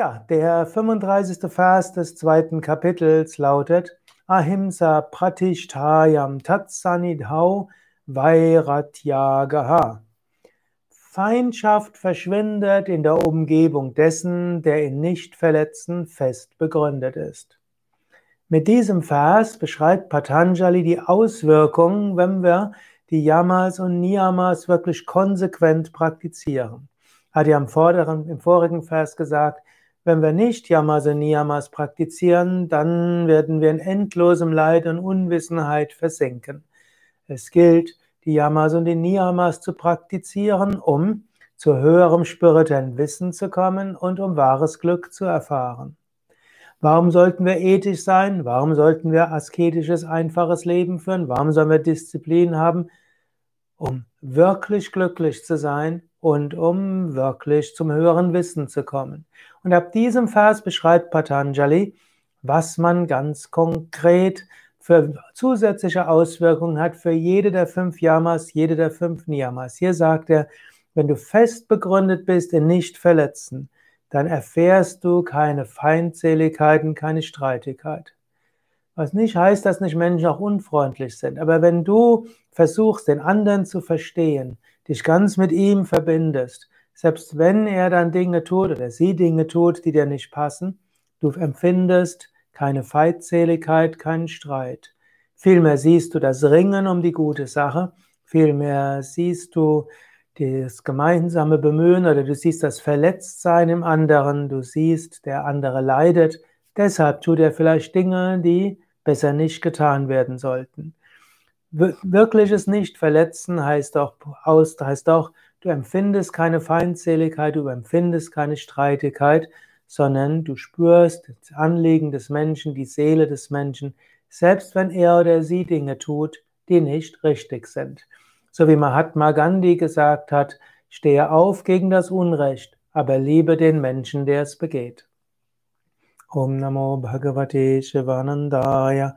Ja, der 35. Vers des zweiten Kapitels lautet Ahimsa Pratishtayam Tatsanidhau Vairatyagaha. Feindschaft verschwindet in der Umgebung dessen, der in Nichtverletzen fest begründet ist. Mit diesem Vers beschreibt Patanjali die Auswirkungen, wenn wir die Yamas und Niyamas wirklich konsequent praktizieren. Hat ja im, vorderen, im vorigen Vers gesagt, wenn wir nicht Yamas und Niyamas praktizieren, dann werden wir in endlosem Leid und Unwissenheit versinken. Es gilt, die Yamas und die Niyamas zu praktizieren, um zu höherem spirituellen Wissen zu kommen und um wahres Glück zu erfahren. Warum sollten wir ethisch sein? Warum sollten wir asketisches, einfaches Leben führen? Warum sollen wir Disziplin haben? Um wirklich glücklich zu sein und um wirklich zum höheren Wissen zu kommen. Und ab diesem Vers beschreibt Patanjali, was man ganz konkret für zusätzliche Auswirkungen hat für jede der fünf Yamas, jede der fünf Niyamas. Hier sagt er, wenn du fest begründet bist in Nicht-Verletzen, dann erfährst du keine Feindseligkeiten, keine Streitigkeit. Was nicht heißt, dass nicht Menschen auch unfreundlich sind. Aber wenn du versuchst, den anderen zu verstehen, dich ganz mit ihm verbindest, selbst wenn er dann Dinge tut oder sie Dinge tut, die dir nicht passen, du empfindest keine Feindseligkeit, keinen Streit. Vielmehr siehst du das Ringen um die gute Sache, vielmehr siehst du das gemeinsame Bemühen oder du siehst das Verletztsein im anderen, du siehst, der andere leidet, deshalb tut er vielleicht Dinge, die besser nicht getan werden sollten. Wirkliches Nicht-Verletzen heißt auch, heißt auch, du empfindest keine Feindseligkeit, du empfindest keine Streitigkeit, sondern du spürst das Anliegen des Menschen, die Seele des Menschen, selbst wenn er oder sie Dinge tut, die nicht richtig sind. So wie Mahatma Gandhi gesagt hat, stehe auf gegen das Unrecht, aber liebe den Menschen, der es begeht. Om Namo Bhagavate Shivanandaya,